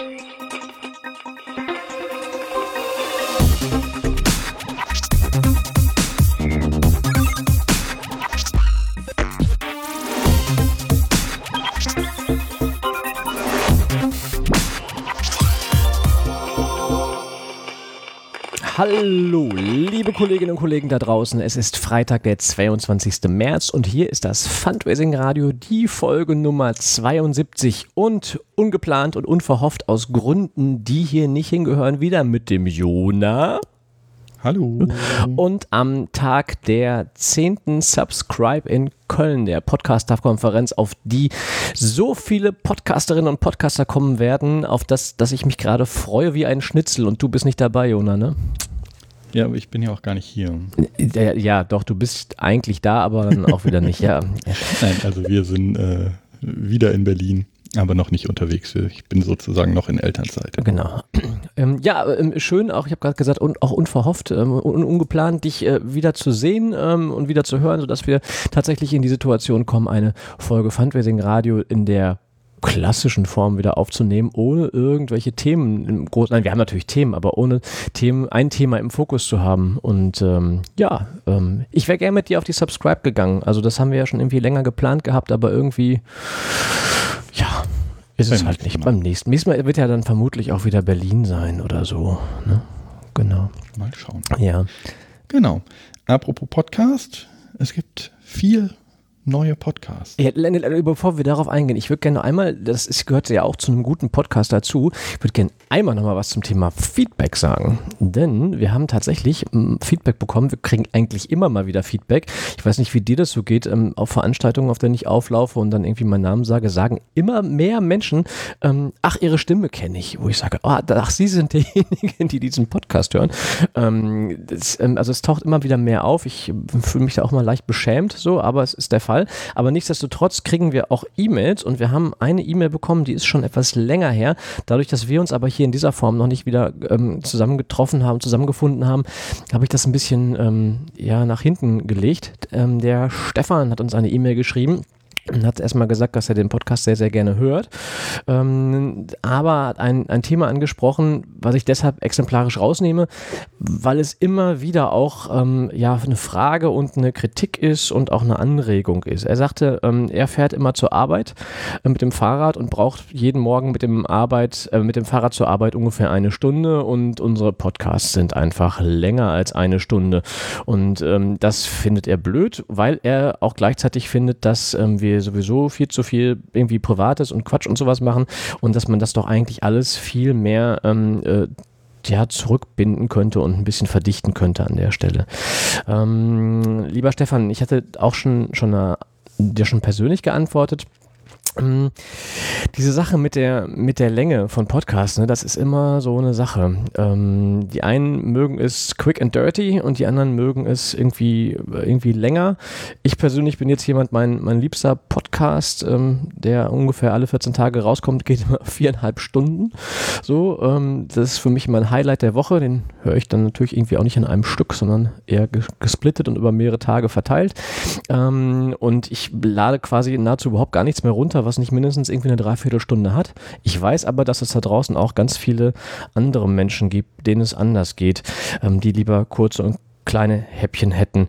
Bye. Hallo, liebe Kolleginnen und Kollegen da draußen. Es ist Freitag, der 22. März und hier ist das Fundraising Radio, die Folge Nummer 72 und ungeplant und unverhofft aus Gründen, die hier nicht hingehören, wieder mit dem Jona. Hallo. Und am Tag der 10. Subscribe in Köln, der Podcast-Konferenz, auf die so viele Podcasterinnen und Podcaster kommen werden, auf das, dass ich mich gerade freue wie ein Schnitzel und du bist nicht dabei, Jona, ne? Ja, aber ich bin ja auch gar nicht hier. Ja, ja, doch, du bist eigentlich da, aber dann auch wieder nicht, ja. Nein, also wir sind äh, wieder in Berlin, aber noch nicht unterwegs. Ich bin sozusagen noch in Elternzeit. Genau. Ähm, ja, ähm, schön, auch ich habe gerade gesagt, und auch unverhofft ähm, und ungeplant, dich äh, wieder zu sehen ähm, und wieder zu hören, sodass wir tatsächlich in die Situation kommen, eine Folge Fundraising Radio in der klassischen Form wieder aufzunehmen, ohne irgendwelche Themen im Großen, nein, wir haben natürlich Themen, aber ohne Themen, ein Thema im Fokus zu haben. Und ähm, ja, ähm, ich wäre gerne mit dir auf die Subscribe gegangen. Also das haben wir ja schon irgendwie länger geplant gehabt, aber irgendwie, ja, ist es halt nicht. Mal. Beim nächsten. Nächstes Mal wird ja dann vermutlich auch wieder Berlin sein oder so. Ne? Genau. Mal schauen. Ja. Genau. Apropos Podcast, es gibt vier neue Podcasts. Ja, bevor wir darauf eingehen, ich würde gerne einmal, das ist, gehört ja auch zu einem guten Podcast dazu, ich würde gerne einmal nochmal was zum Thema Feedback sagen. Denn wir haben tatsächlich m, Feedback bekommen. Wir kriegen eigentlich immer mal wieder Feedback. Ich weiß nicht, wie dir das so geht. Ähm, auf Veranstaltungen, auf denen ich auflaufe und dann irgendwie meinen Namen sage, sagen immer mehr Menschen, ähm, ach, ihre Stimme kenne ich. Wo ich sage, oh, ach, sie sind diejenigen, die diesen Podcast hören. Ähm, also es taucht immer wieder mehr auf. Ich fühle mich da auch mal leicht beschämt, so, aber es ist der Fall. Fall. Aber nichtsdestotrotz kriegen wir auch E-Mails und wir haben eine E-Mail bekommen, die ist schon etwas länger her. Dadurch, dass wir uns aber hier in dieser Form noch nicht wieder ähm, zusammengetroffen haben, zusammengefunden haben, habe ich das ein bisschen ähm, ja, nach hinten gelegt. Ähm, der Stefan hat uns eine E-Mail geschrieben und hat erstmal gesagt, dass er den Podcast sehr, sehr gerne hört. Ähm, aber hat ein, ein Thema angesprochen, was ich deshalb exemplarisch rausnehme, weil es immer wieder auch ähm, ja, eine Frage und eine Kritik ist und auch eine Anregung ist. Er sagte, ähm, er fährt immer zur Arbeit äh, mit dem Fahrrad und braucht jeden Morgen mit dem, Arbeit, äh, mit dem Fahrrad zur Arbeit ungefähr eine Stunde und unsere Podcasts sind einfach länger als eine Stunde. Und ähm, das findet er blöd, weil er auch gleichzeitig findet, dass ähm, sowieso viel zu viel irgendwie Privates und Quatsch und sowas machen und dass man das doch eigentlich alles viel mehr ähm, äh, ja, zurückbinden könnte und ein bisschen verdichten könnte an der Stelle. Ähm, lieber Stefan, ich hatte auch schon, schon eine, dir schon persönlich geantwortet. Ähm, diese Sache mit der, mit der Länge von Podcasts, ne, das ist immer so eine Sache. Ähm, die einen mögen es quick and dirty und die anderen mögen es irgendwie, irgendwie länger. Ich persönlich bin jetzt jemand, mein, mein liebster Podcast, ähm, der ungefähr alle 14 Tage rauskommt, geht immer viereinhalb Stunden. So, ähm, das ist für mich mein Highlight der Woche. Den höre ich dann natürlich irgendwie auch nicht in einem Stück, sondern eher gesplittet und über mehrere Tage verteilt. Ähm, und ich lade quasi nahezu überhaupt gar nichts mehr runter was nicht mindestens irgendwie eine Dreiviertelstunde hat. Ich weiß aber, dass es da draußen auch ganz viele andere Menschen gibt, denen es anders geht, ähm, die lieber kurze und kleine Häppchen hätten.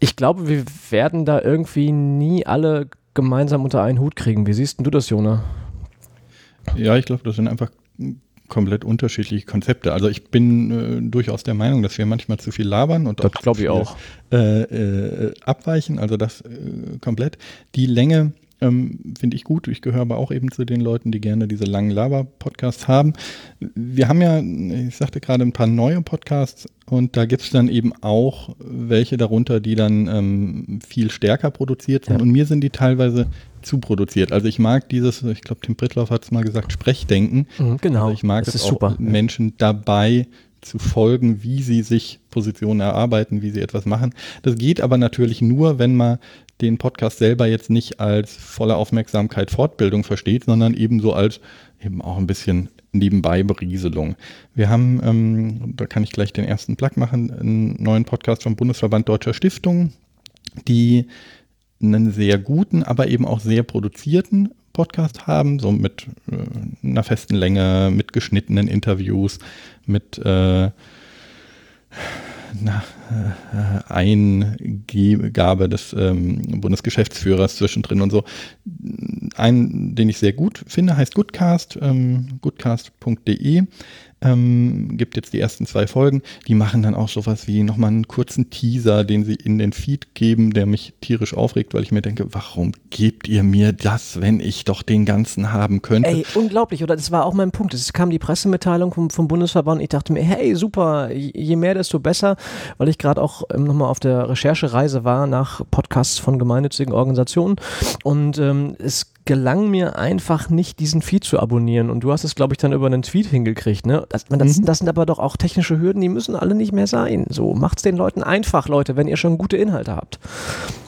Ich glaube, wir werden da irgendwie nie alle gemeinsam unter einen Hut kriegen. Wie siehst du das, Jona? Ja, ich glaube, das sind einfach komplett unterschiedliche Konzepte. Also ich bin äh, durchaus der Meinung, dass wir manchmal zu viel labern und das glaube ich auch äh, äh, abweichen. Also das äh, komplett. Die Länge ähm, Finde ich gut. Ich gehöre aber auch eben zu den Leuten, die gerne diese langen Laber-Podcasts haben. Wir haben ja, ich sagte gerade, ein paar neue Podcasts und da gibt es dann eben auch welche darunter, die dann ähm, viel stärker produziert sind. Ja. Und mir sind die teilweise zu produziert. Also ich mag dieses, ich glaube, Tim Prittloff hat es mal gesagt, Sprechdenken. Mhm, genau. Also ich mag das es auch super. Menschen dabei zu folgen, wie sie sich Positionen erarbeiten, wie sie etwas machen. Das geht aber natürlich nur, wenn man den Podcast selber jetzt nicht als volle Aufmerksamkeit Fortbildung versteht, sondern ebenso als eben auch ein bisschen nebenbei Berieselung. Wir haben, ähm, da kann ich gleich den ersten Plug machen, einen neuen Podcast vom Bundesverband Deutscher Stiftungen, die einen sehr guten, aber eben auch sehr produzierten Podcast haben, so mit äh, einer festen Länge, mit geschnittenen Interviews, mit äh, na, äh, Eingabe des ähm, Bundesgeschäftsführers zwischendrin und so. Einen, den ich sehr gut finde, heißt Goodcast, ähm, goodcast.de ähm, gibt jetzt die ersten zwei Folgen. Die machen dann auch sowas wie nochmal einen kurzen Teaser, den sie in den Feed geben, der mich tierisch aufregt, weil ich mir denke, warum gebt ihr mir das, wenn ich doch den ganzen haben könnte? Ey, unglaublich, oder? Das war auch mein Punkt. Es kam die Pressemitteilung vom, vom Bundesverband. Ich dachte mir, hey, super, je mehr, desto besser, weil ich gerade auch ähm, nochmal auf der Recherchereise war nach Podcasts von gemeinnützigen Organisationen. Und ähm, es gelang mir einfach nicht, diesen Feed zu abonnieren. Und du hast es, glaube ich, dann über einen Tweet hingekriegt. Ne? Das, das, mhm. das, sind aber doch auch technische Hürden, die müssen alle nicht mehr sein. So, macht's den Leuten einfach, Leute, wenn ihr schon gute Inhalte habt.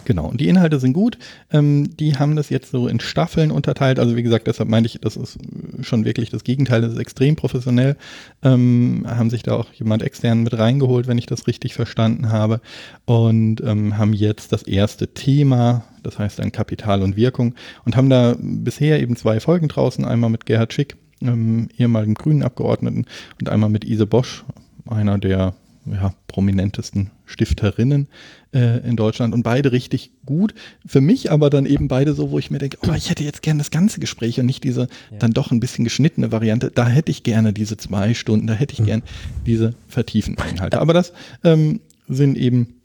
Genau, und die Inhalte sind gut. Ähm, die haben das jetzt so in Staffeln unterteilt. Also wie gesagt, deshalb meinte ich, das ist schon wirklich das Gegenteil. Das ist extrem professionell. Ähm, haben sich da auch jemand extern mit reingeholt, wenn ich das richtig verstanden habe. Und ähm, haben jetzt das erste Thema das heißt dann Kapital und Wirkung, und haben da bisher eben zwei Folgen draußen, einmal mit Gerhard Schick, ähm, ehemaligen Grünen Abgeordneten, und einmal mit Ise Bosch, einer der ja, prominentesten Stifterinnen äh, in Deutschland und beide richtig gut. Für mich aber dann eben beide so, wo ich mir denke, oh, ich hätte jetzt gerne das ganze Gespräch und nicht diese ja. dann doch ein bisschen geschnittene Variante. Da hätte ich gerne diese zwei Stunden, da hätte ich mhm. gern diese vertiefenden Inhalte. Aber das ähm, sind eben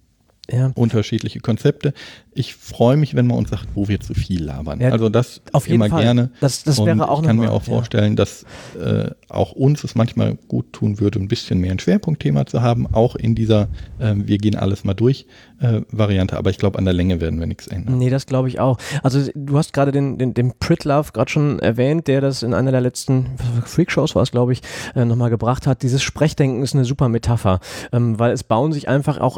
ja. unterschiedliche Konzepte. Ich freue mich, wenn man uns sagt, wo wir zu viel labern. Ja, also das auf jeden immer Fall. gerne. Das, das wäre auch ich kann mir auch vorstellen, dass äh, auch uns es manchmal gut tun würde, ein bisschen mehr ein Schwerpunktthema zu haben, auch in dieser äh, wir gehen alles mal durch äh, Variante. Aber ich glaube, an der Länge werden wir nichts ändern. Nee, das glaube ich auch. Also du hast gerade den, den, den Pritlove gerade schon erwähnt, der das in einer der letzten Freakshows war es, glaube ich, äh, nochmal gebracht hat. Dieses Sprechdenken ist eine super Metapher, ähm, weil es bauen sich einfach auch